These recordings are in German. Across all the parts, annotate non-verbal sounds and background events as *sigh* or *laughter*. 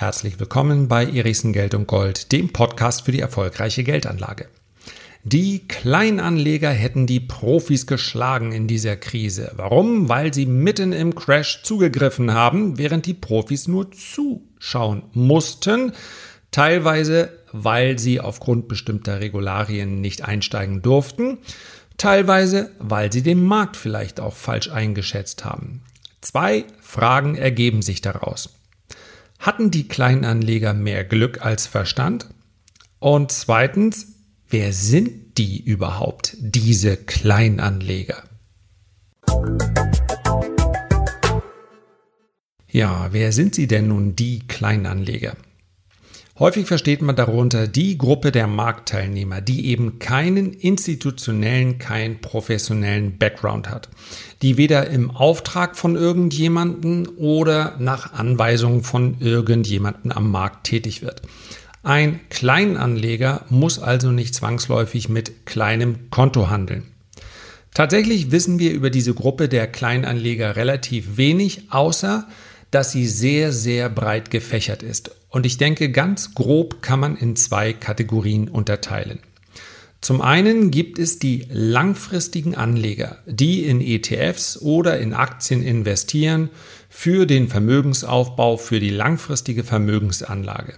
Herzlich willkommen bei Erichsen Geld und Gold, dem Podcast für die erfolgreiche Geldanlage. Die Kleinanleger hätten die Profis geschlagen in dieser Krise. Warum? Weil sie mitten im Crash zugegriffen haben, während die Profis nur zuschauen mussten. Teilweise, weil sie aufgrund bestimmter Regularien nicht einsteigen durften. Teilweise, weil sie den Markt vielleicht auch falsch eingeschätzt haben. Zwei Fragen ergeben sich daraus. Hatten die Kleinanleger mehr Glück als Verstand? Und zweitens, wer sind die überhaupt, diese Kleinanleger? Ja, wer sind sie denn nun, die Kleinanleger? Häufig versteht man darunter die Gruppe der Marktteilnehmer, die eben keinen institutionellen, keinen professionellen Background hat, die weder im Auftrag von irgendjemanden oder nach Anweisung von irgendjemanden am Markt tätig wird. Ein Kleinanleger muss also nicht zwangsläufig mit kleinem Konto handeln. Tatsächlich wissen wir über diese Gruppe der Kleinanleger relativ wenig, außer dass sie sehr, sehr breit gefächert ist. Und ich denke, ganz grob kann man in zwei Kategorien unterteilen. Zum einen gibt es die langfristigen Anleger, die in ETFs oder in Aktien investieren für den Vermögensaufbau, für die langfristige Vermögensanlage.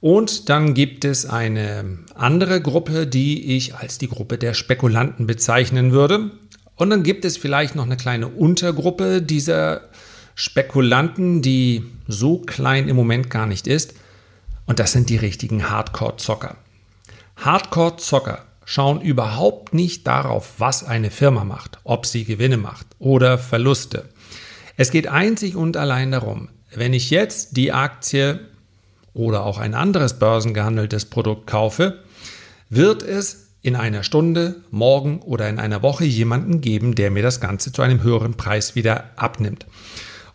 Und dann gibt es eine andere Gruppe, die ich als die Gruppe der Spekulanten bezeichnen würde. Und dann gibt es vielleicht noch eine kleine Untergruppe dieser Spekulanten, die so klein im Moment gar nicht ist. Und das sind die richtigen Hardcore-Zocker. Hardcore-Zocker schauen überhaupt nicht darauf, was eine Firma macht, ob sie Gewinne macht oder Verluste. Es geht einzig und allein darum, wenn ich jetzt die Aktie oder auch ein anderes börsengehandeltes Produkt kaufe, wird es in einer Stunde, morgen oder in einer Woche jemanden geben, der mir das Ganze zu einem höheren Preis wieder abnimmt.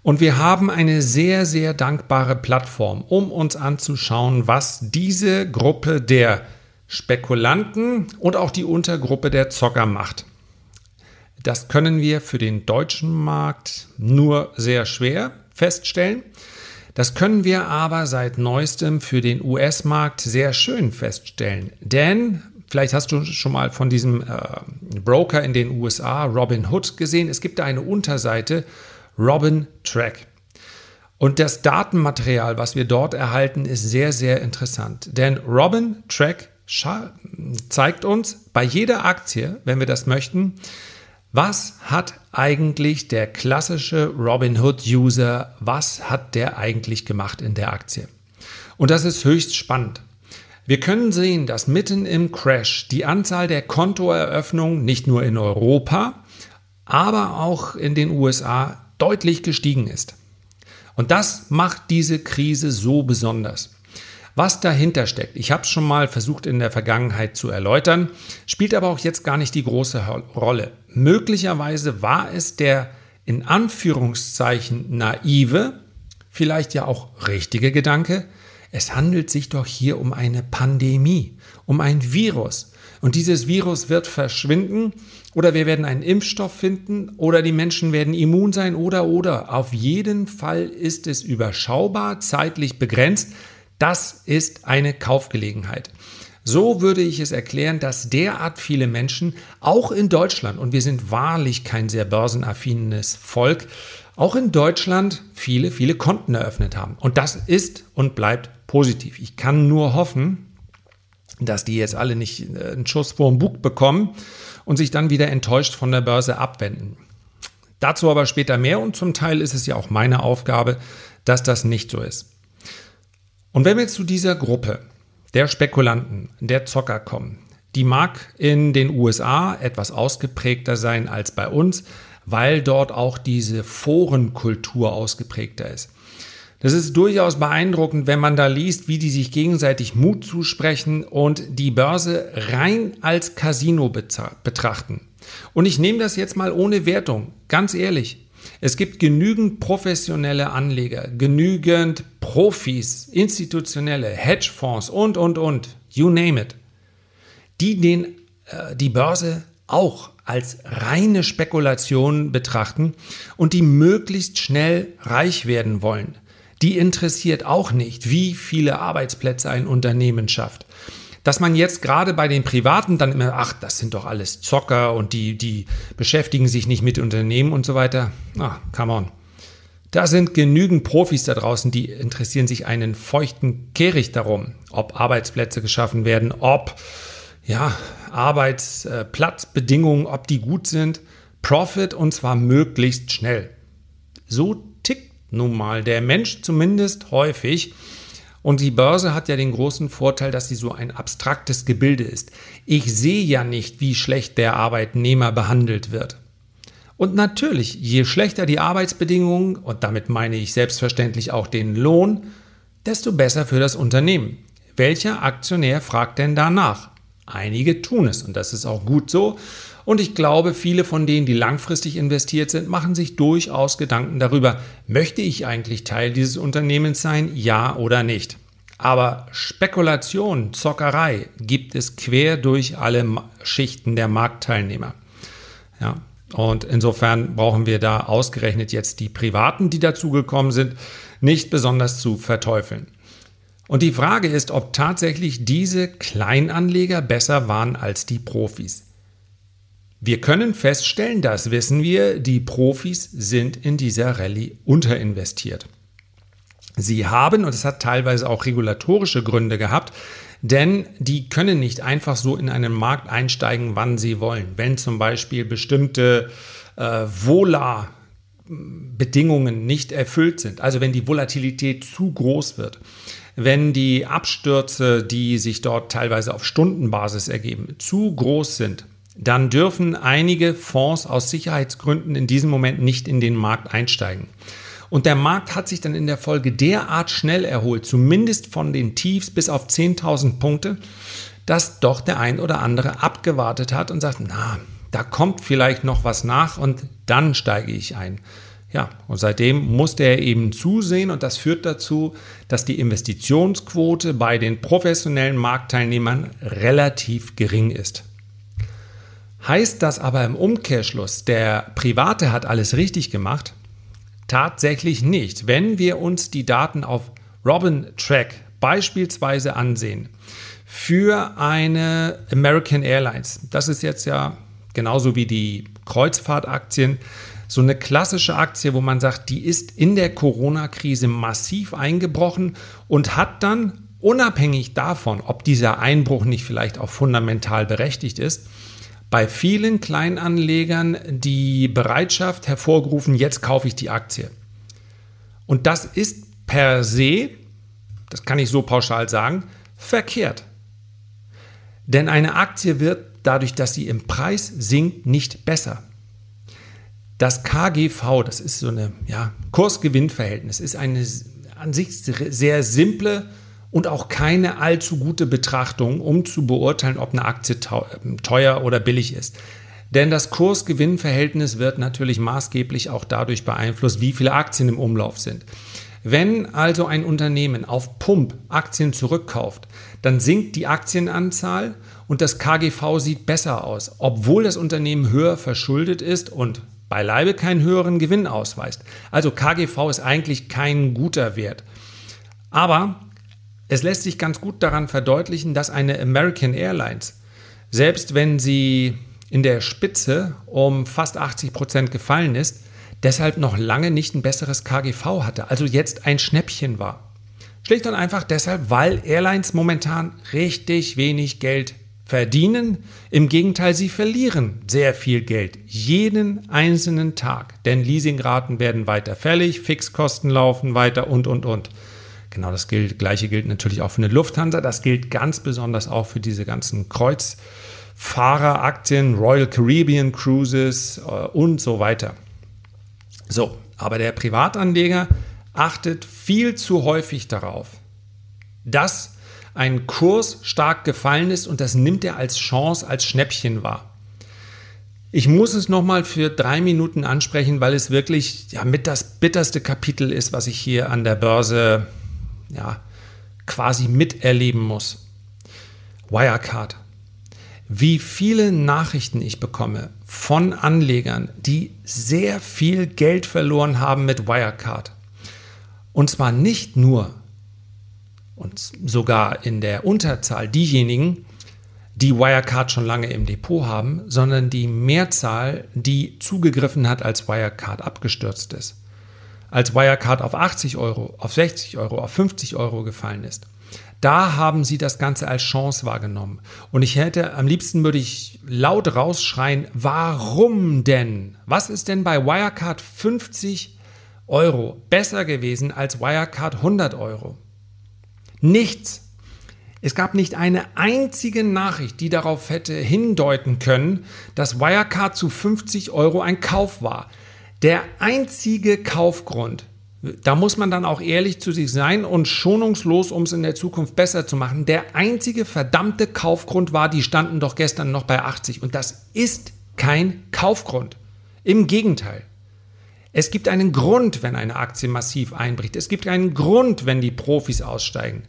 Und wir haben eine sehr, sehr dankbare Plattform, um uns anzuschauen, was diese Gruppe der Spekulanten und auch die Untergruppe der Zocker macht. Das können wir für den deutschen Markt nur sehr schwer feststellen. Das können wir aber seit neuestem für den US-Markt sehr schön feststellen. Denn vielleicht hast du schon mal von diesem äh, Broker in den USA, Robin Hood, gesehen. Es gibt da eine Unterseite Robin Track. Und das Datenmaterial, was wir dort erhalten, ist sehr, sehr interessant. Denn Robin Track zeigt uns bei jeder Aktie, wenn wir das möchten, was hat eigentlich der klassische Robinhood-User, was hat der eigentlich gemacht in der Aktie? Und das ist höchst spannend. Wir können sehen, dass mitten im Crash die Anzahl der Kontoeröffnungen nicht nur in Europa, aber auch in den USA deutlich gestiegen ist. Und das macht diese Krise so besonders. Was dahinter steckt, ich habe es schon mal versucht in der Vergangenheit zu erläutern, spielt aber auch jetzt gar nicht die große Rolle. Möglicherweise war es der in Anführungszeichen naive, vielleicht ja auch richtige Gedanke, es handelt sich doch hier um eine Pandemie, um ein Virus. Und dieses Virus wird verschwinden oder wir werden einen Impfstoff finden oder die Menschen werden immun sein oder oder. Auf jeden Fall ist es überschaubar, zeitlich begrenzt. Das ist eine Kaufgelegenheit. So würde ich es erklären, dass derart viele Menschen, auch in Deutschland, und wir sind wahrlich kein sehr börsenaffines Volk, auch in Deutschland viele, viele Konten eröffnet haben. Und das ist und bleibt positiv. Ich kann nur hoffen, dass die jetzt alle nicht äh, einen Schuss vor dem Bug bekommen und sich dann wieder enttäuscht von der Börse abwenden. Dazu aber später mehr und zum Teil ist es ja auch meine Aufgabe, dass das nicht so ist. Und wenn wir zu dieser Gruppe der Spekulanten, der Zocker kommen, die mag in den USA etwas ausgeprägter sein als bei uns, weil dort auch diese Forenkultur ausgeprägter ist. Das ist durchaus beeindruckend, wenn man da liest, wie die sich gegenseitig Mut zusprechen und die Börse rein als Casino betrachten. Und ich nehme das jetzt mal ohne Wertung, ganz ehrlich. Es gibt genügend professionelle Anleger, genügend Profis, institutionelle Hedgefonds und, und, und, you name it, die den, äh, die Börse auch als reine Spekulation betrachten und die möglichst schnell reich werden wollen die interessiert auch nicht, wie viele Arbeitsplätze ein Unternehmen schafft. Dass man jetzt gerade bei den Privaten dann immer, ach, das sind doch alles Zocker und die, die beschäftigen sich nicht mit Unternehmen und so weiter. Ah, come on. Da sind genügend Profis da draußen, die interessieren sich einen feuchten Kehricht darum, ob Arbeitsplätze geschaffen werden, ob ja, Arbeitsplatzbedingungen, ob die gut sind. Profit und zwar möglichst schnell. So nun mal der Mensch zumindest häufig. Und die Börse hat ja den großen Vorteil, dass sie so ein abstraktes Gebilde ist. Ich sehe ja nicht, wie schlecht der Arbeitnehmer behandelt wird. Und natürlich, je schlechter die Arbeitsbedingungen, und damit meine ich selbstverständlich auch den Lohn, desto besser für das Unternehmen. Welcher Aktionär fragt denn danach? Einige tun es und das ist auch gut so. Und ich glaube, viele von denen, die langfristig investiert sind, machen sich durchaus Gedanken darüber, möchte ich eigentlich Teil dieses Unternehmens sein, ja oder nicht. Aber Spekulation, Zockerei gibt es quer durch alle Schichten der Marktteilnehmer. Ja, und insofern brauchen wir da ausgerechnet jetzt die Privaten, die dazugekommen sind, nicht besonders zu verteufeln. Und die Frage ist, ob tatsächlich diese Kleinanleger besser waren als die Profis. Wir können feststellen, das wissen wir, die Profis sind in dieser Rallye unterinvestiert. Sie haben, und es hat teilweise auch regulatorische Gründe gehabt, denn die können nicht einfach so in einen Markt einsteigen, wann sie wollen. Wenn zum Beispiel bestimmte äh, Vola-Bedingungen nicht erfüllt sind, also wenn die Volatilität zu groß wird, wenn die Abstürze, die sich dort teilweise auf Stundenbasis ergeben, zu groß sind, dann dürfen einige Fonds aus Sicherheitsgründen in diesem Moment nicht in den Markt einsteigen. Und der Markt hat sich dann in der Folge derart schnell erholt, zumindest von den Tiefs bis auf 10.000 Punkte, dass doch der ein oder andere abgewartet hat und sagt, na, da kommt vielleicht noch was nach und dann steige ich ein. Ja, und seitdem musste er eben zusehen und das führt dazu, dass die Investitionsquote bei den professionellen Marktteilnehmern relativ gering ist. Heißt das aber im Umkehrschluss, der Private hat alles richtig gemacht? Tatsächlich nicht. Wenn wir uns die Daten auf Robin Track beispielsweise ansehen, für eine American Airlines, das ist jetzt ja genauso wie die Kreuzfahrtaktien, so eine klassische Aktie, wo man sagt, die ist in der Corona-Krise massiv eingebrochen und hat dann, unabhängig davon, ob dieser Einbruch nicht vielleicht auch fundamental berechtigt ist, bei vielen Kleinanlegern die Bereitschaft hervorgerufen, jetzt kaufe ich die Aktie. Und das ist per se, das kann ich so pauschal sagen, verkehrt. Denn eine Aktie wird dadurch, dass sie im Preis sinkt, nicht besser. Das KGV, das ist so eine ja, Kurs-Gewinn-Verhältnis, ist eine an sich sehr simple und auch keine allzu gute Betrachtung, um zu beurteilen, ob eine Aktie teuer oder billig ist. Denn das Kurs-Gewinn-Verhältnis wird natürlich maßgeblich auch dadurch beeinflusst, wie viele Aktien im Umlauf sind. Wenn also ein Unternehmen auf Pump Aktien zurückkauft, dann sinkt die Aktienanzahl und das KGV sieht besser aus, obwohl das Unternehmen höher verschuldet ist und beileibe keinen höheren Gewinn ausweist. Also KGV ist eigentlich kein guter Wert. Aber es lässt sich ganz gut daran verdeutlichen, dass eine American Airlines, selbst wenn sie in der Spitze um fast 80 Prozent gefallen ist, deshalb noch lange nicht ein besseres KGV hatte, also jetzt ein Schnäppchen war. Schlicht und einfach deshalb, weil Airlines momentan richtig wenig Geld verdienen. Im Gegenteil, sie verlieren sehr viel Geld jeden einzelnen Tag, denn Leasingraten werden weiter fällig, Fixkosten laufen weiter und, und, und. Genau das gilt, gleiche gilt natürlich auch für eine Lufthansa. Das gilt ganz besonders auch für diese ganzen Kreuzfahreraktien, Royal Caribbean Cruises äh, und so weiter. So, aber der Privatanleger achtet viel zu häufig darauf, dass ein Kurs stark gefallen ist und das nimmt er als Chance, als Schnäppchen wahr. Ich muss es nochmal für drei Minuten ansprechen, weil es wirklich ja, mit das bitterste Kapitel ist, was ich hier an der Börse ja, quasi miterleben muss. Wirecard. Wie viele Nachrichten ich bekomme von Anlegern, die sehr viel Geld verloren haben mit Wirecard. Und zwar nicht nur und sogar in der Unterzahl diejenigen, die Wirecard schon lange im Depot haben, sondern die Mehrzahl, die zugegriffen hat, als Wirecard abgestürzt ist. Als Wirecard auf 80 Euro, auf 60 Euro, auf 50 Euro gefallen ist. Da haben sie das Ganze als Chance wahrgenommen. Und ich hätte, am liebsten würde ich laut rausschreien, warum denn? Was ist denn bei Wirecard 50 Euro besser gewesen als Wirecard 100 Euro? Nichts. Es gab nicht eine einzige Nachricht, die darauf hätte hindeuten können, dass Wirecard zu 50 Euro ein Kauf war. Der einzige Kaufgrund, da muss man dann auch ehrlich zu sich sein und schonungslos, um es in der Zukunft besser zu machen, der einzige verdammte Kaufgrund war, die standen doch gestern noch bei 80 und das ist kein Kaufgrund. Im Gegenteil. Es gibt einen Grund, wenn eine Aktie massiv einbricht. Es gibt einen Grund, wenn die Profis aussteigen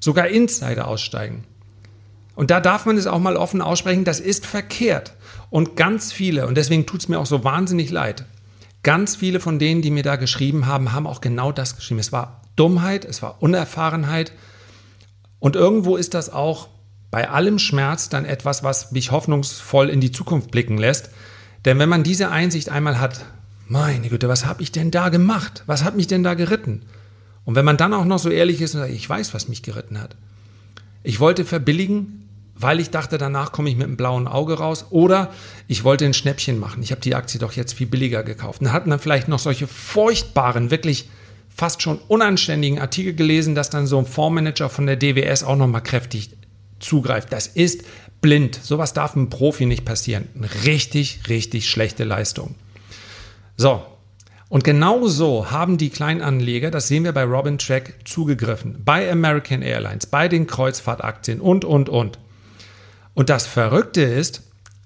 sogar Insider aussteigen. Und da darf man es auch mal offen aussprechen, das ist verkehrt. Und ganz viele, und deswegen tut es mir auch so wahnsinnig leid, ganz viele von denen, die mir da geschrieben haben, haben auch genau das geschrieben. Es war Dummheit, es war Unerfahrenheit. Und irgendwo ist das auch bei allem Schmerz dann etwas, was mich hoffnungsvoll in die Zukunft blicken lässt. Denn wenn man diese Einsicht einmal hat, meine Güte, was habe ich denn da gemacht? Was hat mich denn da geritten? Und wenn man dann auch noch so ehrlich ist und sagt, ich weiß, was mich geritten hat. Ich wollte verbilligen, weil ich dachte, danach komme ich mit einem blauen Auge raus. Oder ich wollte ein Schnäppchen machen. Ich habe die Aktie doch jetzt viel billiger gekauft. Und dann hatten dann vielleicht noch solche furchtbaren, wirklich fast schon unanständigen Artikel gelesen, dass dann so ein Fondsmanager von der DWS auch nochmal kräftig zugreift. Das ist blind. Sowas darf einem Profi nicht passieren. Eine richtig, richtig schlechte Leistung. So, und genau so haben die Kleinanleger, das sehen wir bei Robin Track, zugegriffen. Bei American Airlines, bei den Kreuzfahrtaktien und, und, und. Und das Verrückte ist,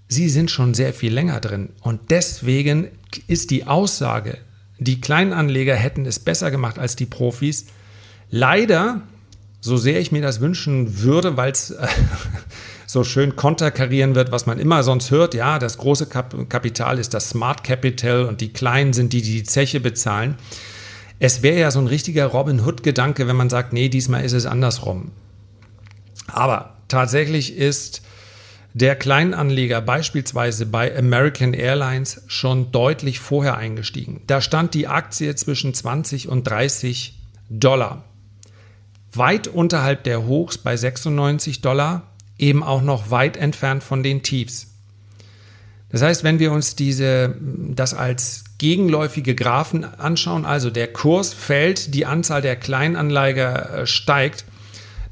sie sind schon sehr viel länger drin. Und deswegen ist die Aussage, die Kleinanleger hätten es besser gemacht als die Profis, leider, so sehr ich mir das wünschen würde, weil es *laughs* so schön konterkarieren wird, was man immer sonst hört. Ja, das große Kap Kapital ist das Smart Capital und die Kleinen sind die, die die Zeche bezahlen. Es wäre ja so ein richtiger Robin Hood-Gedanke, wenn man sagt, nee, diesmal ist es andersrum. Aber tatsächlich ist der Kleinanleger beispielsweise bei American Airlines schon deutlich vorher eingestiegen. Da stand die Aktie zwischen 20 und 30 Dollar. Weit unterhalb der Hochs bei 96 Dollar eben auch noch weit entfernt von den Tiefs. Das heißt, wenn wir uns diese, das als gegenläufige Graphen anschauen, also der Kurs fällt, die Anzahl der Kleinanleger äh, steigt,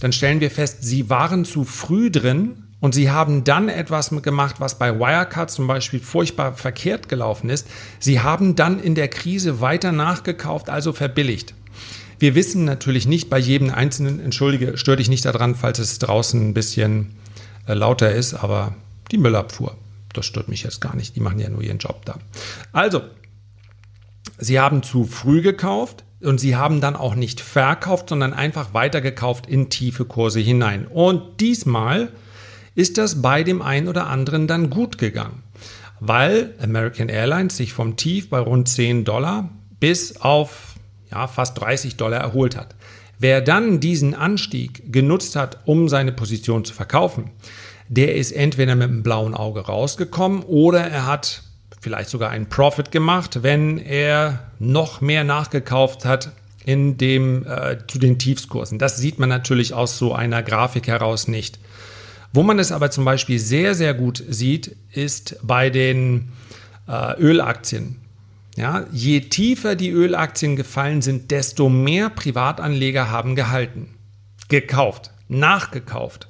dann stellen wir fest, sie waren zu früh drin und sie haben dann etwas gemacht, was bei Wirecard zum Beispiel furchtbar verkehrt gelaufen ist. Sie haben dann in der Krise weiter nachgekauft, also verbilligt. Wir wissen natürlich nicht bei jedem Einzelnen, entschuldige, stör dich nicht daran, falls es draußen ein bisschen äh, lauter ist, aber die Müllabfuhr, das stört mich jetzt gar nicht. Die machen ja nur ihren Job da. Also, sie haben zu früh gekauft und sie haben dann auch nicht verkauft, sondern einfach weitergekauft in tiefe Kurse hinein. Und diesmal ist das bei dem einen oder anderen dann gut gegangen, weil American Airlines sich vom Tief bei rund 10 Dollar bis auf ja, fast 30 Dollar erholt hat. Wer dann diesen Anstieg genutzt hat, um seine Position zu verkaufen, der ist entweder mit einem blauen Auge rausgekommen oder er hat vielleicht sogar einen Profit gemacht, wenn er noch mehr nachgekauft hat in dem, äh, zu den Tiefskursen. Das sieht man natürlich aus so einer Grafik heraus nicht. Wo man es aber zum Beispiel sehr, sehr gut sieht, ist bei den äh, Ölaktien. Ja, je tiefer die Ölaktien gefallen sind, desto mehr Privatanleger haben gehalten, gekauft, nachgekauft.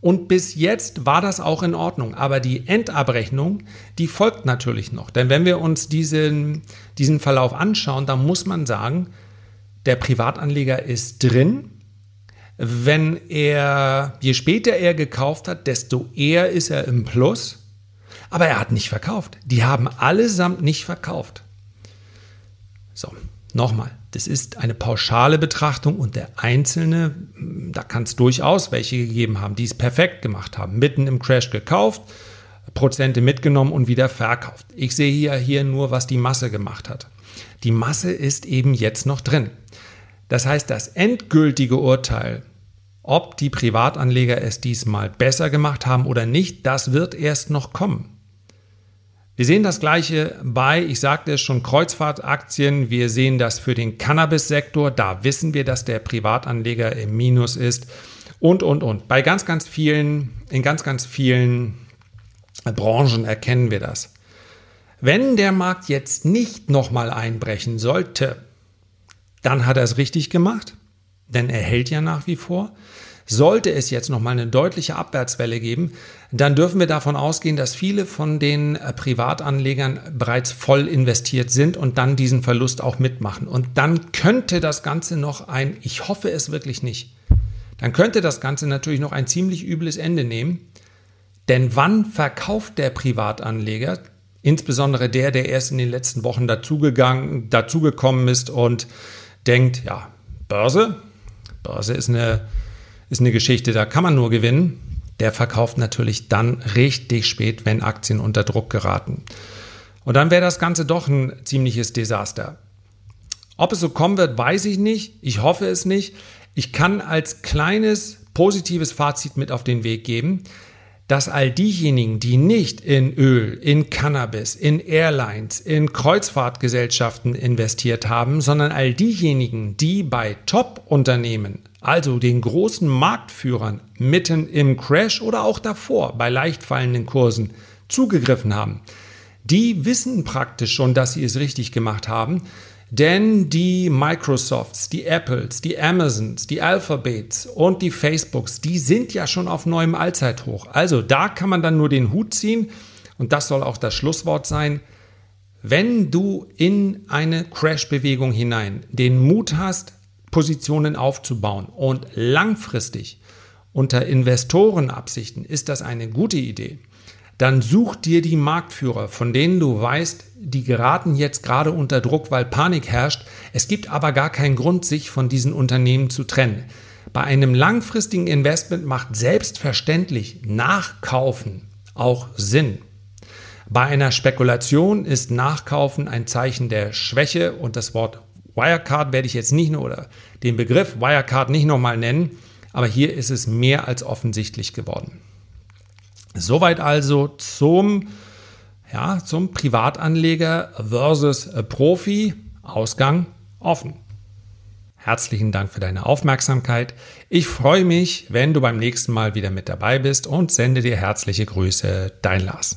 Und bis jetzt war das auch in Ordnung. Aber die Endabrechnung, die folgt natürlich noch. Denn wenn wir uns diesen, diesen Verlauf anschauen, dann muss man sagen, der Privatanleger ist drin. Wenn er, je später er gekauft hat, desto eher ist er im Plus. Aber er hat nicht verkauft. Die haben allesamt nicht verkauft. So, nochmal. Das ist eine pauschale Betrachtung und der Einzelne, da kann es durchaus welche gegeben haben, die es perfekt gemacht haben. Mitten im Crash gekauft, Prozente mitgenommen und wieder verkauft. Ich sehe hier, hier nur, was die Masse gemacht hat. Die Masse ist eben jetzt noch drin. Das heißt, das endgültige Urteil, ob die Privatanleger es diesmal besser gemacht haben oder nicht, das wird erst noch kommen. Wir sehen das gleiche bei, ich sagte es schon, Kreuzfahrtaktien. Wir sehen das für den Cannabis-Sektor. Da wissen wir, dass der Privatanleger im Minus ist. Und, und, und. Bei ganz, ganz vielen, in ganz, ganz vielen Branchen erkennen wir das. Wenn der Markt jetzt nicht nochmal einbrechen sollte, dann hat er es richtig gemacht, denn er hält ja nach wie vor. Sollte es jetzt nochmal eine deutliche Abwärtswelle geben, dann dürfen wir davon ausgehen, dass viele von den äh, Privatanlegern bereits voll investiert sind und dann diesen Verlust auch mitmachen. Und dann könnte das Ganze noch ein, ich hoffe es wirklich nicht, dann könnte das Ganze natürlich noch ein ziemlich übles Ende nehmen. Denn wann verkauft der Privatanleger, insbesondere der, der erst in den letzten Wochen dazugegangen, dazugekommen ist und denkt, ja, Börse, Börse ist eine ist eine Geschichte, da kann man nur gewinnen. Der verkauft natürlich dann richtig spät, wenn Aktien unter Druck geraten. Und dann wäre das Ganze doch ein ziemliches Desaster. Ob es so kommen wird, weiß ich nicht. Ich hoffe es nicht. Ich kann als kleines positives Fazit mit auf den Weg geben dass all diejenigen, die nicht in Öl, in Cannabis, in Airlines, in Kreuzfahrtgesellschaften investiert haben, sondern all diejenigen, die bei Top-Unternehmen, also den großen Marktführern, mitten im Crash oder auch davor bei leicht fallenden Kursen zugegriffen haben, die wissen praktisch schon, dass sie es richtig gemacht haben, denn die Microsofts, die Apples, die Amazons, die Alphabets und die Facebooks, die sind ja schon auf neuem Allzeithoch. Also da kann man dann nur den Hut ziehen und das soll auch das Schlusswort sein. Wenn du in eine Crash-Bewegung hinein den Mut hast, Positionen aufzubauen und langfristig unter Investorenabsichten ist das eine gute Idee dann such dir die Marktführer, von denen du weißt, die geraten jetzt gerade unter Druck, weil Panik herrscht. Es gibt aber gar keinen Grund, sich von diesen Unternehmen zu trennen. Bei einem langfristigen Investment macht selbstverständlich Nachkaufen auch Sinn. Bei einer Spekulation ist Nachkaufen ein Zeichen der Schwäche und das Wort Wirecard werde ich jetzt nicht nur oder den Begriff Wirecard nicht nochmal nennen, aber hier ist es mehr als offensichtlich geworden. Soweit also zum, ja, zum Privatanleger versus Profi. Ausgang offen. Herzlichen Dank für deine Aufmerksamkeit. Ich freue mich, wenn du beim nächsten Mal wieder mit dabei bist und sende dir herzliche Grüße, dein Lars.